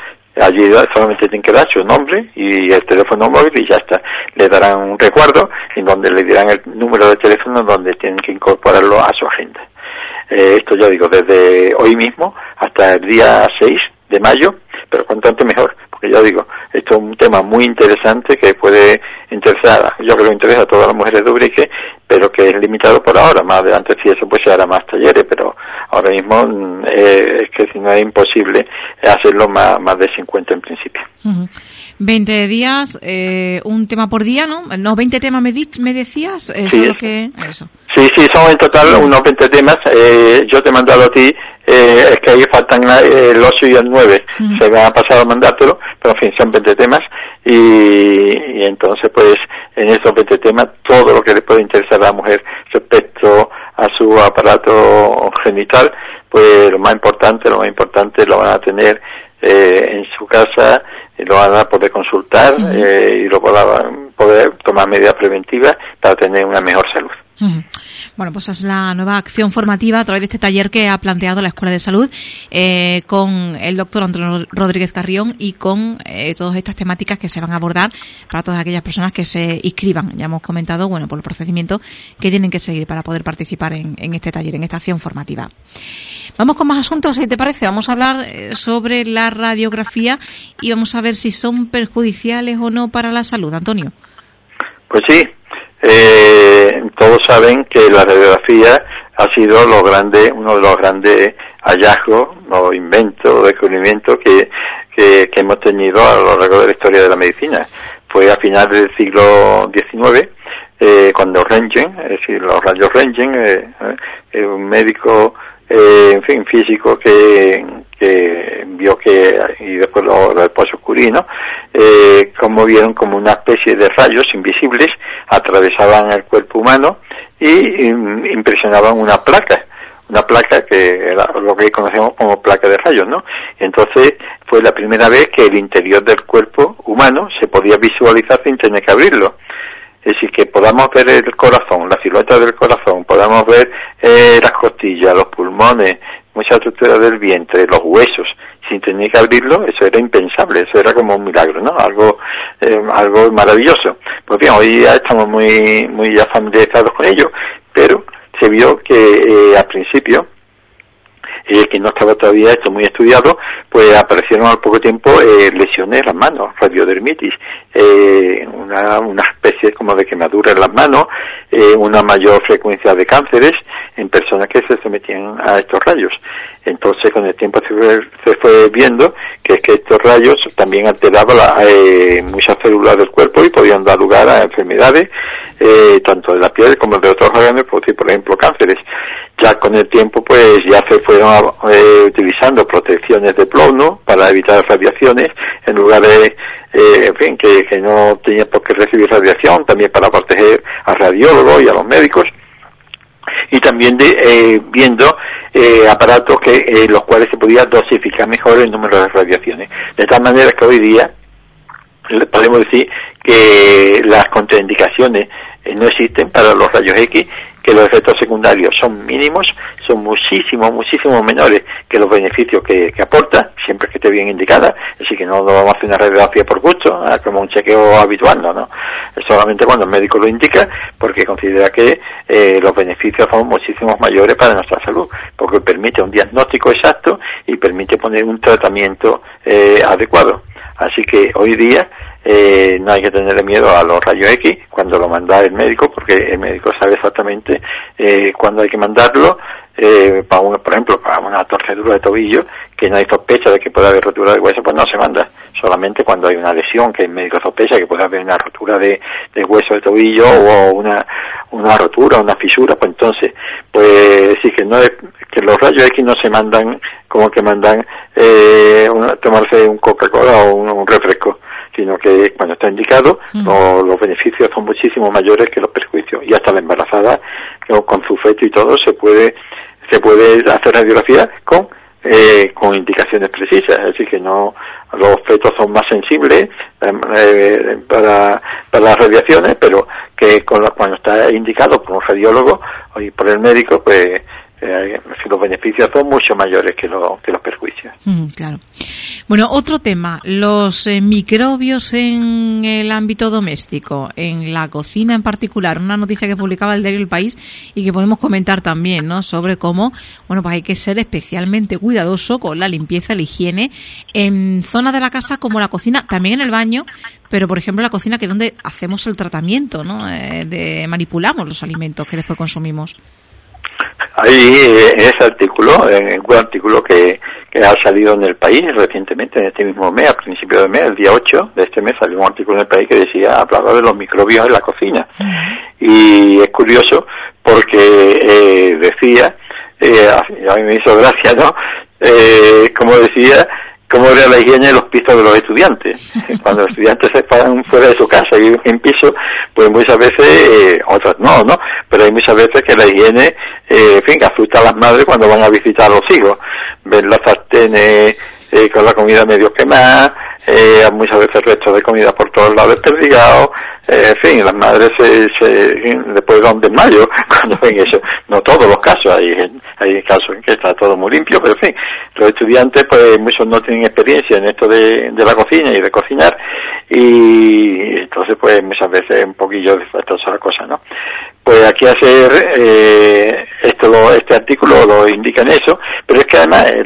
Allí solamente tienen que dar su nombre y el teléfono móvil y ya está. Le darán un recuerdo en donde le dirán el número de teléfono donde tienen que incorporarlo a su agenda. Eh, esto ya digo, desde hoy mismo hasta el día 6 de mayo, pero cuanto antes mejor, porque ya digo, esto es un tema muy interesante que puede interesar, yo creo que interesa a todas las mujeres de Ubrique, pero que es limitado por ahora. Más adelante si eso pues se hará más talleres, pero ahora mismo mm, eh, es que si no es imposible hacerlo más, más de 50 en principio. 20 días, eh, un tema por día, ¿no? No, 20 temas me, me decías. sí, que, eso. Sí, sí, son en total unos 20 temas. Eh, yo te he mandado a ti eh, es que ahí faltan el 8 y el 9, se me ha pasado a mandártelo, pero en fin, son 20 temas. Y, entonces pues en esos 20 temas todo lo que le puede interesar a la mujer respecto a su aparato genital, pues lo más importante, lo más importante lo van a tener eh, en su casa, y lo van a poder consultar eh, y lo van a poder tomar medidas preventivas para tener una mejor salud. Bueno, pues es la nueva acción formativa a través de este taller que ha planteado la Escuela de Salud eh, con el doctor Antonio Rodríguez Carrión y con eh, todas estas temáticas que se van a abordar para todas aquellas personas que se inscriban. Ya hemos comentado, bueno, por el procedimiento que tienen que seguir para poder participar en, este taller, en esta acción formativa. Vamos con más asuntos, si te parece. Vamos a hablar eh, sobre la radiografía y vamos a ver si son perjudiciales o no para la salud. Antonio. Pues sí, eh, todos saben que la radiografía ha sido lo grande, uno de los grandes hallazgos o inventos, descubrimientos que, que, hemos tenido a lo largo de la historia de la medicina. Fue a finales del siglo XIX, eh, cuando Röntgen, es decir, los rayos Röntgen, eh, eh un médico, eh, en fin, físico que, que vio que, y después lo, lo oscurino, eh, como vieron como una especie de rayos invisibles atravesaban el cuerpo humano y impresionaban una placa, una placa que era lo que conocemos como placa de rayos, ¿no? Entonces fue la primera vez que el interior del cuerpo humano se podía visualizar sin tener que abrirlo. Es decir, que podamos ver el corazón, la silueta del corazón, podamos ver eh, las costillas, los pulmones, mucha estructura del vientre, los huesos, sin tener que abrirlo, eso era impensable, eso era como un milagro, ¿no? Algo, eh, algo maravilloso. Pues bien, hoy ya estamos muy, muy ya familiarizados con ello, pero se vio que eh, al principio y que no estaba todavía esto muy estudiado, pues aparecieron al poco tiempo eh, lesiones en las manos, radiodermitis, eh, una, una especie como de quemadura en las manos, eh, una mayor frecuencia de cánceres en personas que se sometían a estos rayos. Entonces, con el tiempo se fue, viendo que es que estos rayos también alteraban eh, muchas células del cuerpo y podían dar lugar a enfermedades, eh, tanto de la piel como de otros órganos, por ejemplo, cánceres. Ya con el tiempo, pues ya se fueron eh, utilizando protecciones de plomo para evitar radiaciones en lugar de, eh, en fin, que, que no tenía por qué recibir radiación, también para proteger a radiólogos y a los médicos y también de, eh, viendo eh, aparatos que eh, los cuales se podía dosificar mejor el número de radiaciones. De tal manera que hoy día podemos decir que las contraindicaciones no existen para los rayos X que los efectos secundarios son mínimos, son muchísimo, muchísimo menores que los beneficios que, aporta, siempre que esté bien indicada, así que no, vamos a hacer una radiografía por gusto, ah, como un chequeo habitual, no, no, solamente cuando el médico lo indica, porque considera que eh, los beneficios son muchísimo mayores para nuestra salud, porque permite un diagnóstico exacto y permite poner un tratamiento eh, adecuado. Así que hoy día eh, no hay que tenerle miedo a los rayos X cuando lo manda el médico, porque el médico sabe exactamente eh, cuándo hay que mandarlo. Eh, para por ejemplo, para una torcedura de tobillo, que no hay sospecha de que pueda haber rotura de hueso, pues no se manda. Solamente cuando hay una lesión, que el médico sospecha que puede haber una rotura de, hueso de tobillo o una, una rotura, una fisura, pues entonces, pues sí que no es, que los rayos X no se mandan como que mandan eh, tomarse un Coca-Cola o un refresco sino que cuando está indicado los, beneficios son muchísimo mayores que los perjuicios. Y hasta la embarazada con su feto y todo se puede se puede hacer radiografía con eh, con indicaciones precisas, es decir que no los fetos son más sensibles eh, para, para las radiaciones, pero que con cuando está indicado por un radiólogo y por el médico, pues eh, los beneficios son mucho mayores que, que los perjuicios. claro. Bueno, otro tema, los eh, microbios en el ámbito doméstico, en la cocina en particular. Una noticia que publicaba el diario El País y que podemos comentar también, ¿no? Sobre cómo, bueno, pues hay que ser especialmente cuidadoso con la limpieza, la higiene en zonas de la casa como la cocina, también en el baño, pero por ejemplo la cocina que es donde hacemos el tratamiento, ¿no? Eh, de manipulamos los alimentos que después consumimos. Ahí, en ese artículo, en un artículo que, ha salido en el país recientemente, en este mismo mes, a principios de mes, el día 8 de este mes, salió un artículo en el país que decía, hablaba de los microbios en la cocina. Y es curioso porque eh, decía, eh, a mí me hizo gracia, ¿no? Eh, como decía, cómo era la higiene de los pisos de los estudiantes. Cuando los estudiantes se paran fuera de su casa y en piso, pues muchas veces, eh, otras no, ¿no? Pero hay muchas veces que la higiene, eh, en fin, que asusta a las madres cuando van a visitar a los hijos. Ven las sartenes eh, con la comida medio quemada, eh, muchas veces restos de comida por todos lados desperdigados, eh, en fin, las madres se, se después de un desmayo cuando ven eso. No todos los casos, hay, hay casos en que está todo muy limpio, pero en fin, los estudiantes pues muchos no tienen experiencia en esto de, de la cocina y de cocinar y entonces pues muchas veces es un poquillo desastrosa la cosa, ¿no? Pues aquí hacer eh, esto, este artículo lo indica en eso, pero es que además eh,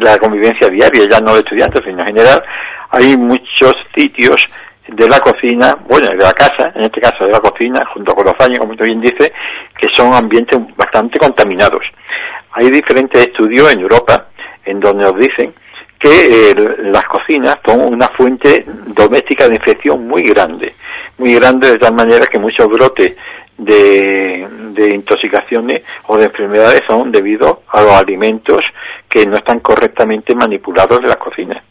la, la convivencia diaria, ya no de estudiantes, sino en general, hay muchos sitios de la cocina, bueno, de la casa, en este caso de la cocina, junto con los baños, como bien dice, que son ambientes bastante contaminados. Hay diferentes estudios en Europa en donde nos dicen que eh, las cocinas son una fuente doméstica de infección muy grande, muy grande de tal manera que muchos brotes de, intoxicaciones o de enfermedades son debido a los alimentos que no están correctamente manipulados de las cocinas.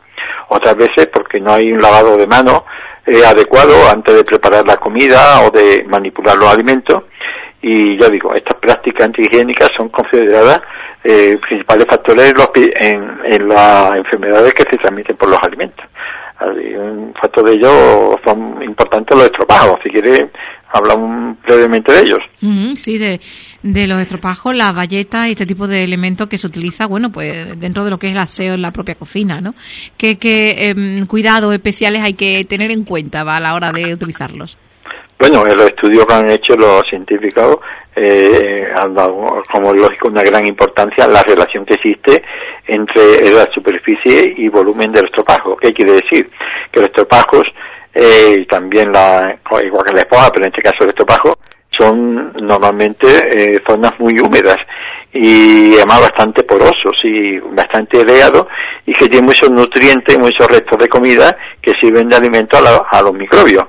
Otras veces porque no hay un lavado de manos eh, adecuado antes de preparar la comida o de manipular los alimentos. Y ya digo, estas prácticas antihigiénicas son consideradas eh, principales factores en, en, las enfermedades que se transmiten por los alimentos. Un factor de ello son importantes los estropajos. Si quiere, hablamos brevemente de ellos. sí, de, de los estropajos, las galletas y este tipo de elementos que se utiliza, bueno, pues dentro de lo que es el aseo en la propia cocina, ¿no? ¿Qué, qué em, cuidados especiales hay que tener en cuenta a la hora de utilizarlos? Bueno, los estudios que han hecho los científicos eh, han dado, como lógico, una gran importancia la relación que existe entre la superficie y volumen del estropajo. ¿Qué quiere decir? Que los estropajos, eh, también la, igual que la esponja, pero en este caso el estropajo, son normalmente eh, zonas muy húmedas y además bastante porosos y bastante areados y que tienen muchos nutrientes, muchos restos de comida que sirven de alimento a, los microbios.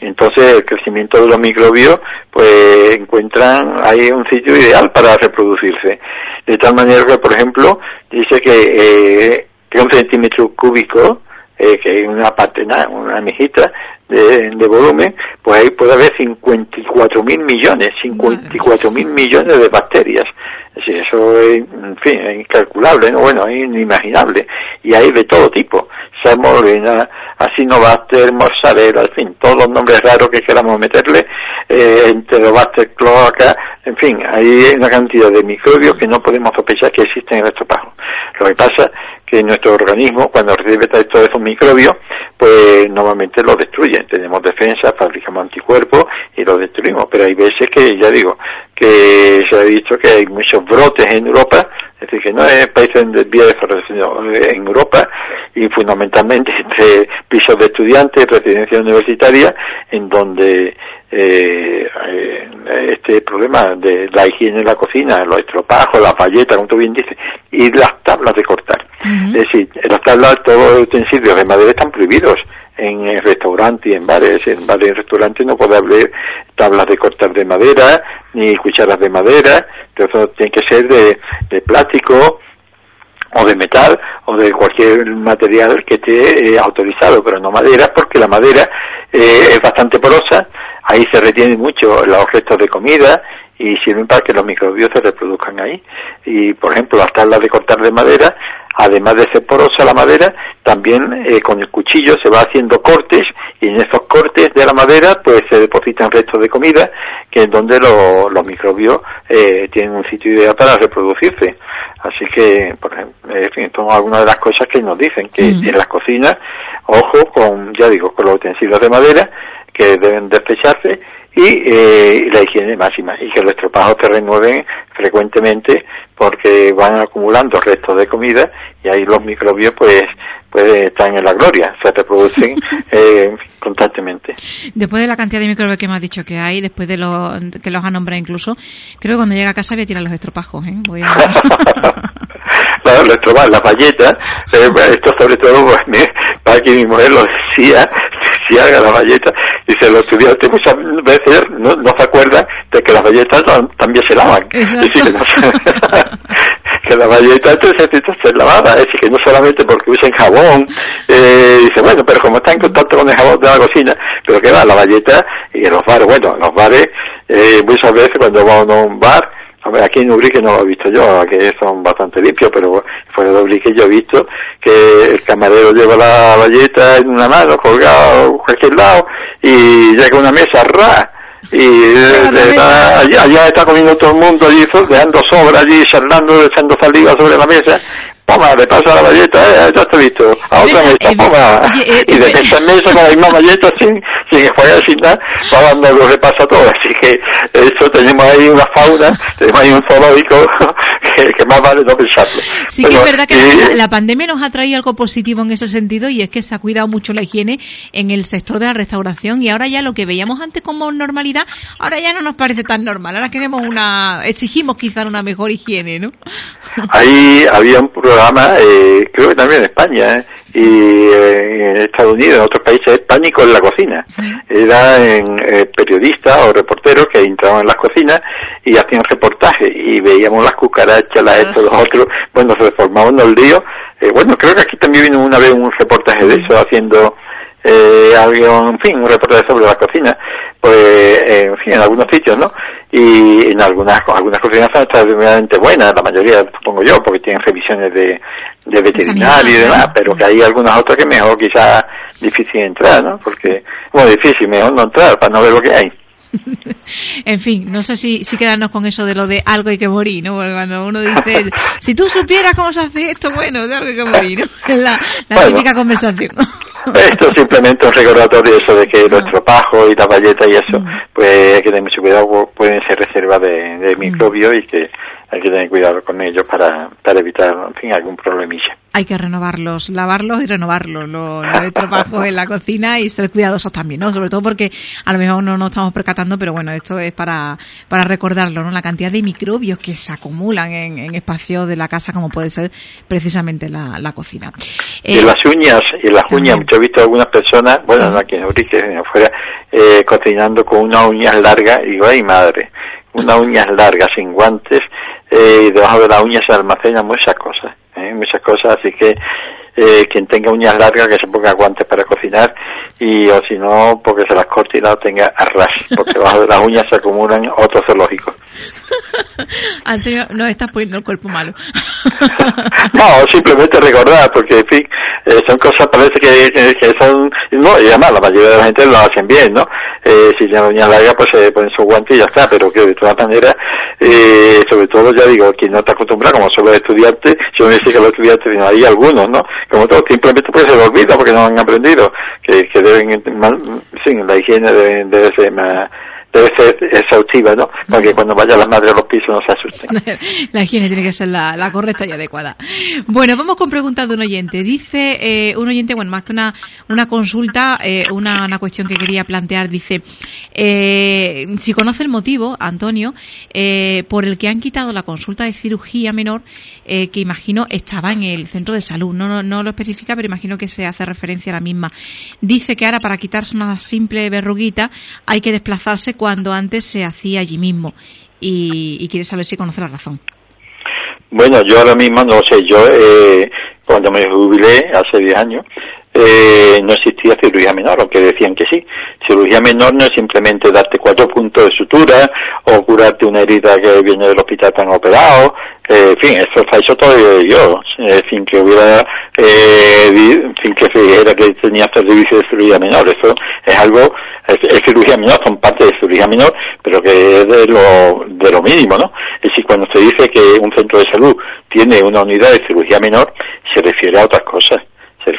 Entonces el crecimiento de los microbios pues encuentran ahí un sitio ideal para reproducirse. De tal manera que, por ejemplo, dice que, eh, que un centímetro cúbico eh, que es una parte, una mejita de, volumen, pues ahí puede haber 54 mil millones, 54 mil millones de bacterias. Sí, eso es, en fin, es incalculable, ¿no? Bueno, es inimaginable. Y hay de todo tipo. Salmonella, Acinobacter, Mozzarella, en fin, todos los nombres raros que queramos meterle, eh, Enterobacter, cloaca, en fin, hay una cantidad de microbios que no podemos sospechar que existen en nuestro pajo. Lo que pasa que nuestro organismo, cuando recibe todos esos microbios, pues normalmente los destruyen. Tenemos defensa, fabricamos anticuerpos y los destruimos. Pero hay veces que, ya digo, que se ha dicho que hay muchos brotes en Europa, es decir, que no es país en vía de sino en Europa y fundamentalmente entre pisos de estudiantes, residencias universitarias, en donde eh, este problema de la higiene en la cocina, los estropajos, las palletas, como tú bien dices, y las tablas de cortar. Es decir, las tablas, todos los utensilios de madera están prohibidos en restaurantes y en bares. En bares y restaurantes no puede haber tablas de cortar de madera, ni cucharas de madera, entonces tiene que ser de, plástico, o de metal o de cualquier material que esté eh, autorizado, pero no madera, porque la madera eh, es bastante porosa, ahí se retienen mucho los restos de comida y sirven para que los microbios se reproduzcan ahí. Y, por ejemplo, las tablas de cortar de madera, además de ser porosa la madera, también eh, con el cuchillo se va haciendo cortes y en esos cortes de la madera pues se depositan restos de comida que es donde los microbios eh, tienen un sitio ideal para reproducirse. Así que, por ejemplo, en fin, son algunas de las cosas que nos dicen que en las cocinas, ojo con, ya digo, con los utensilios de madera que deben despecharse y eh, la higiene máxima y que los estropajos se renueven frecuentemente porque van acumulando restos de comida y ahí los microbios pues pues están en la gloria, se reproducen eh, constantemente. Después de la cantidad de microbios que me has dicho que hay, después de lo que los ha nombrado incluso, creo que cuando llega a casa voy a tirar los estropajos. ¿eh? Voy a... claro, los estropajos, las galletas, eh, esto sobre todo pues, para que mi mujer lo decía, si haga la galleta, dice los estudiantes muchas veces no, no se acuerdan de que las galletas también se lavan. que la galleta necesita ser lavada, es decir, que no solamente porque usen jabón, eh, dice, bueno, pero como está en contacto con el jabón de la cocina, pero que va, la galleta y en los bares, bueno, en los bares, eh, muchas veces cuando vamos a un bar, a ver, aquí en Ubrique no lo he visto yo, que son bastante limpios, pero fuera de Ubrique yo he visto que el camarero lleva la galleta en una mano, colgado a cualquier lado, y llega una mesa, ra, y allá, está comiendo todo el mundo allí, dejando sobra allí, charlando, echando saliva sobre la mesa, toma, le paso la galleta, eh, ya te he visto, a otra mesa, toma, eh, y de esa mesa con la misma galleta sin, sin jugar sin nada, va dando los repasa todo, así que eso tenemos ahí una fauna, tenemos ahí un zoológico que, que más vale no pensarlo. Sí que es verdad que la, pandemia nos ha traído algo positivo en ese sentido y es que se ha cuidado mucho la higiene en el sector de la restauración y ahora ya lo que veíamos antes como normalidad, ahora ya no nos parece tan normal, ahora queremos una, exigimos quizás una mejor higiene, ¿no? Ahí había un eh, creo que también en España, ¿eh? y eh, en Estados Unidos, en otros países, pánico en la cocina. Eran eh, periodistas o reporteros que entraban en las cocinas y hacían reportajes y veíamos las cucarachas, las estos, los otros, bueno, se formaban unos líos. bueno, creo que aquí también vino una vez un reportaje de eso haciendo eh, en fin, un reportaje sobre la cocina, pues, en fin, en algunos sitios, ¿no? Y en algunas, algunas cocinas son extraordinariamente buenas, la mayoría, supongo yo, porque tienen revisiones de, de veterinario y demás, pero que hay algunas otras que mejor quizás difícil entrar, ¿no? Porque, bueno, difícil, mejor no entrar para no ver lo que hay. en fin, no sé si, si quedarnos con eso de lo de algo hay que morir, ¿no? Porque cuando uno dice, si tú supieras cómo se hace esto, bueno, de algo hay que morir, ¿no? La, la típica conversación. Esto es simplemente un recordatorio eso de que los tropajos y la valleta y eso, mm. pues hay que tener mucho cuidado, pueden ser reservas de, de microbios y que hay que tener cuidado con ellos para, para evitar, en fin, algún problemilla. Hay que renovarlos, lavarlos y renovarlos, los, los trabajos en la cocina y ser cuidadosos también, ¿no? Sobre todo porque a lo mejor no nos estamos percatando, pero bueno, esto es para, para recordarlo, ¿no? La cantidad de microbios que se acumulan en, en espacios de la casa, como puede ser precisamente la, la cocina. y las uñas, y las uñas, yo he visto algunas personas, bueno, aquí en Urique, afuera, eh, cocinando con unas uñas largas, y digo, ay madre, unas uñas largas sin guantes, eh, debajo de las uñas se almacenan muchas cosas, ¿eh? muchas cosas, así que eh, quien tenga uñas largas que se ponga guantes para cocinar y o si no porque se las corte y no tenga arras porque debajo de las uñas se acumulan otros zoológicos Antonio no estás poniendo el cuerpo malo. No simplemente recordar porque eh, son cosas parece que, son no y además la mayoría de la gente lo hacen bien no eh, si tienen uñas largas pues se ponen su guante y ya está pero que de todas maneras eh, sobre todo ya digo quien no está acostumbrado como son los estudiantes yo me dice que los estudiantes sino hay algunos no como todo, simplemente pues se lo olvida porque no han aprendido que, que deben, sí, la higiene debe, debe ser más debe ser exhaustiva, ¿no? Para que cuando vaya la madre a los pisos no se asusten. la higiene tiene que ser la, correcta y adecuada. Bueno, vamos con preguntas de un oyente. Dice eh, un oyente, bueno, más que una, una consulta, eh, una, una cuestión que quería plantear, dice, eh, si conoce el motivo, Antonio, eh, por el que han quitado la consulta de cirugía menor, eh, que imagino estaba en el centro de salud. No, no, no lo especifica, pero imagino que se hace referencia a la misma. Dice que ahora para quitarse una simple verruguita hay que desplazarse cuando antes se hacía allí mismo y, quiere saber si conoce la razón. Bueno, yo ahora mismo no sé, yo eh, cuando me jubilé hace 10 años, eh, no existía cirugía menor, aunque decían que sí. Cirugía menor no es simplemente darte cuatro puntos de sutura o curarte una herida que viene del hospital tan operado. Eh, en fin, eso ha hecho todo yo, eh, sin que hubiera, eh, sin que se dijera que tenía servicio de cirugía menor. Eso es algo, es, cirugía menor, son parte de cirugía menor, pero que es de lo, de lo mínimo, ¿no? Es decir, cuando se dice que un centro de salud tiene una unidad de cirugía menor, se refiere a otras cosas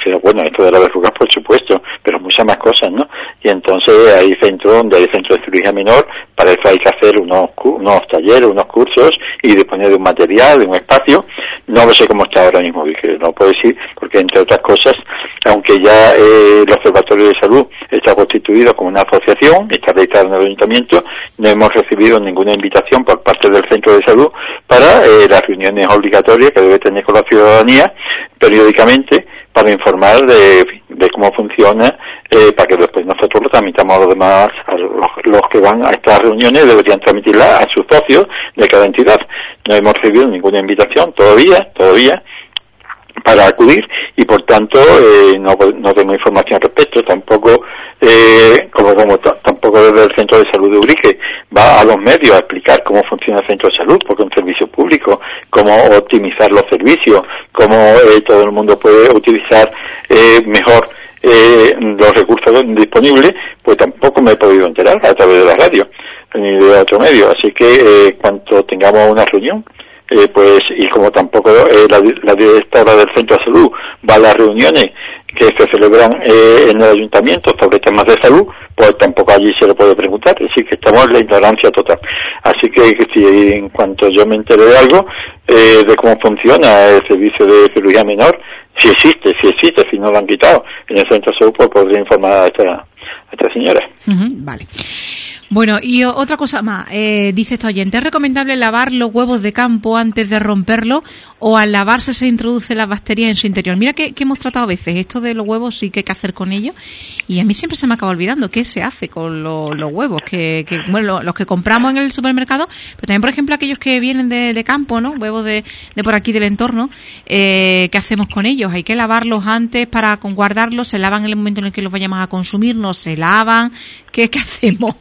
se bueno, esto de la verrugas por supuesto, pero muchas más cosas, ¿no? Y entonces hay centros donde hay centros de cirugía menor, para eso hay que hacer unos, unos talleres, unos cursos y disponer de un material, de un espacio. No lo sé cómo está ahora mismo, no puedo decir, porque entre otras cosas, aunque ya eh, el Observatorio de Salud está constituido como una asociación, está registrado en el ayuntamiento, no hemos recibido ninguna invitación por parte del centro de salud para eh, las reuniones obligatorias que debe tener con la ciudadanía periódicamente para informar de, cómo funciona, eh, para que después nosotros lo tramitamos a los demás, a los, que van a estas reuniones deberían transmitirla a sus socios de cada entidad. No hemos recibido ninguna invitación todavía, todavía, para acudir y por tanto eh, no, no tengo información al respecto, tampoco eh, como, como tampoco desde el Centro de Salud de Urique va a los medios a explicar cómo funciona el Centro de Salud, porque es un servicio público, cómo optimizar los servicios, cómo eh, todo el mundo puede utilizar eh, mejor eh, los recursos disponibles, pues tampoco me he podido enterar a través de la radio ni de otro medio. Así que eh, cuanto tengamos una reunión, eh, pues y como tampoco eh, la, la, directora del centro de salud va a las reuniones que se celebran eh, en el ayuntamiento sobre temas de salud, pues tampoco allí se le puede preguntar, es decir, que estamos en la ignorancia total. Así que si en cuanto yo me enteré de algo, eh, de cómo funciona el servicio de cirugía menor, si existe, si existe, si no lo han quitado en el centro de salud, pues podría informar a esta, a esta señora. vale. Bueno, y otra cosa más, eh, dice esta oyente, ¿es recomendable lavar los huevos de campo antes de romperlo o al lavarse se introduce la bacteria en su interior? Mira que, hemos tratado a veces esto de los huevos y qué hay que hacer con ellos y a mí siempre se me acaba olvidando qué se hace con los huevos, que, bueno, los que compramos en el supermercado, pero también, por ejemplo, aquellos que vienen de, campo, ¿no? Huevos de, de, por aquí del entorno, eh, ¿qué hacemos con ellos? Hay que lavarlos antes para guardarlos, se lavan en el momento en el que los vayamos a consumir, no se lavan, ¿qué, qué hacemos?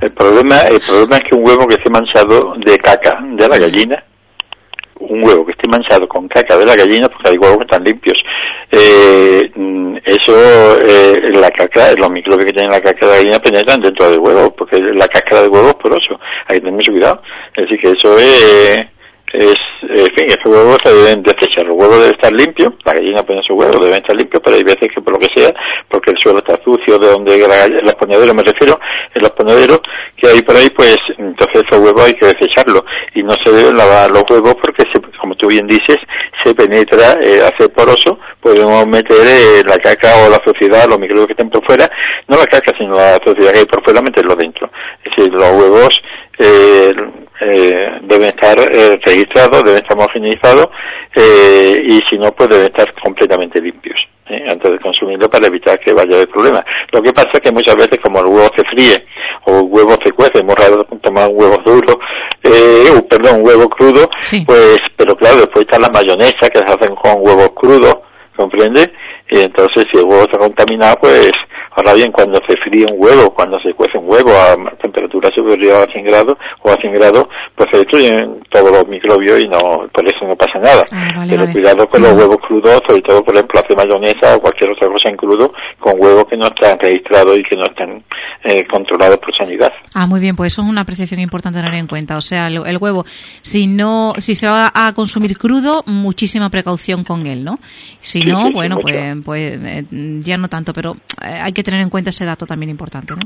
El problema, el problema es que un huevo que esté manchado de caca de la gallina, un huevo que esté manchado con caca de la gallina, porque hay huevos que están limpios, eh, mm, eso, eh, la caca, los microbios que tienen la caca de la gallina penetran dentro del huevo, porque la cáscara del huevo es poroso, hay que tener mucho cuidado. Decir, que eso es, es, en fin, esos huevos se deben desechar. Los huevos deben estar limpios, la gallina pone sus huevos, deben estar limpios, pero hay veces que por lo que sea, porque el suelo está sucio, de donde los ponederos me refiero, en los ponederos que hay por ahí, pues entonces esos huevos hay que desecharlos. Y no se deben lavar los huevos porque, como tú bien dices, se penetra, eh, hace poroso, podemos meter eh, la caca o la suciedad, los microbios que estén por fuera, no la caca, sino la suciedad que hay por fuera, meterlo dentro. Es decir, los huevos eh, eh, deben estar eh, registrados, deben estar homogenizados eh, y si no, pues deben estar completamente limpios ¿eh? antes de consumirlo para evitar que vaya a haber problemas. Lo que pasa es que muchas veces como el huevo se fríe o el huevo se cuece, hemos raro tomar un huevo duro, eh, perdón, huevo crudo, pues, pero claro, después está la mayonesa que se hacen con huevos crudos, ¿comprende? Y entonces si el huevo está contaminado, pues Ahora bien, cuando se un huevo, cuando se cuece un huevo a temperatura superior a 100 grados o a 100 grados, pues se destruyen todos los microbios y no, por eso no pasa nada. Ah, Pero cuidado con los huevos crudos, sobre todo, por ejemplo, hacer mayonesa o cualquier otra cosa en crudo, con huevos que no están registrados y que no están eh, controlados por sanidad. Ah, muy bien, pues eso es una apreciación importante tener en cuenta. O sea, el, huevo, si no, si se va a consumir crudo, muchísima precaución con él, ¿no? Si no, bueno, pues, pues eh, ya no tanto, pero eh, hay que tener en cuenta ese dato también importante, ¿no?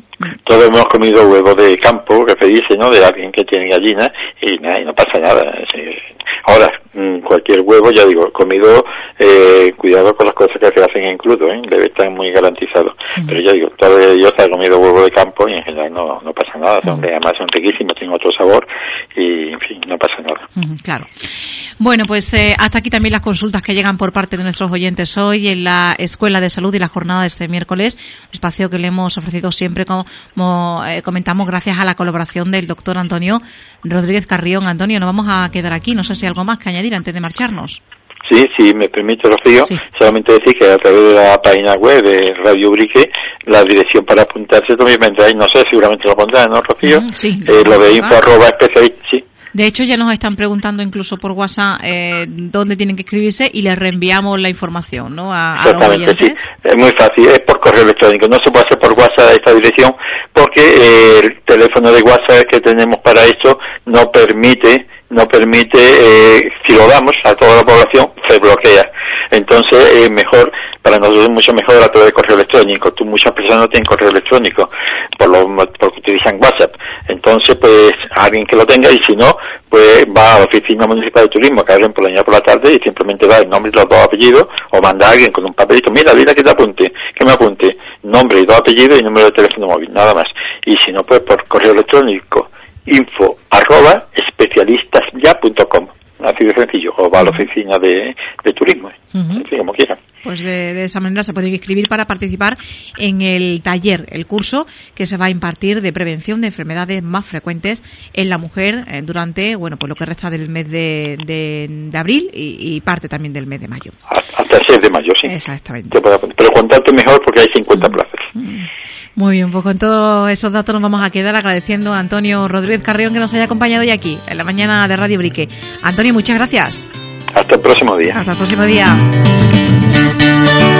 Todos hemos comido huevos de campo, que se dice, ¿no? De alguien que tiene gallinas y, no pasa nada. Ahora, cualquier huevo, ya digo, comido, eh, cuidado con las cosas que se hacen en crudo, ¿eh? Debe estar muy garantizado. Pero ya digo, todavía yo he comido huevo de campo y en general no, no pasa nada. Además son riquísimos, tienen otro sabor y, en fin, no pasa nada. claro. Bueno, pues eh, hasta aquí también las consultas que llegan por parte de nuestros oyentes hoy en la Escuela de Salud y la jornada de este miércoles, espacio que le hemos ofrecido siempre, como eh, comentamos, gracias a la colaboración del doctor Antonio Rodríguez Carrión. Antonio, nos vamos a quedar aquí. No sé si hay algo más que añadir antes de marcharnos. Sí, sí, me permite, Rocío, solamente decir que a través de la página web de Radio Brique, la dirección para apuntarse también vendrá, y no sé, seguramente lo pondrán, ¿no, Rocío? sí. Eh, lo de info arroba especialista, sí. De hecho, ya nos están preguntando incluso por WhatsApp eh, dónde tienen que escribirse y les reenviamos la información, ¿no? A, los oyentes. Sí. Es muy fácil, es por correo electrónico. No se puede hacer por WhatsApp esta dirección porque eh, el teléfono de WhatsApp que tenemos para esto no permite, no permite, eh, si lo damos a toda la población, se bloquea. Entonces, es mejor para nosotros es mucho mejor a través de correo electrónico. Tú, muchas personas no tienen correo electrónico por lo, porque utilizan WhatsApp. Entonces, pues, alguien que lo tenga y si no, pues va a la oficina municipal de turismo que abren por la mañana por la tarde y simplemente va el nombre y los dos apellidos o manda a alguien con un papelito, mira, mira que te apunte, que me apunte, nombre y dos apellidos y número de teléfono móvil, nada más. Y si no, pues por correo electrónico info arroba especialistasya.com así de sencillo, o va a la oficina de, turismo, así como quieran. Pues de, esa manera se pueden inscribir para participar en el taller, el curso que se va a impartir de prevención de enfermedades más frecuentes en la mujer eh, durante, bueno, pues lo que resta del mes de, de, abril y, parte también del mes de mayo. Hasta el 6 de mayo, sí. Exactamente. Pero cuantarte mejor porque hay 50 plazas. Muy bien, pues con todos esos datos nos vamos a quedar agradeciendo a Antonio Rodríguez Carrión que nos haya acompañado hoy aquí, en la mañana de Radio Brique. Antonio, muchas gracias. Hasta el próximo día. Hasta el próximo día. Música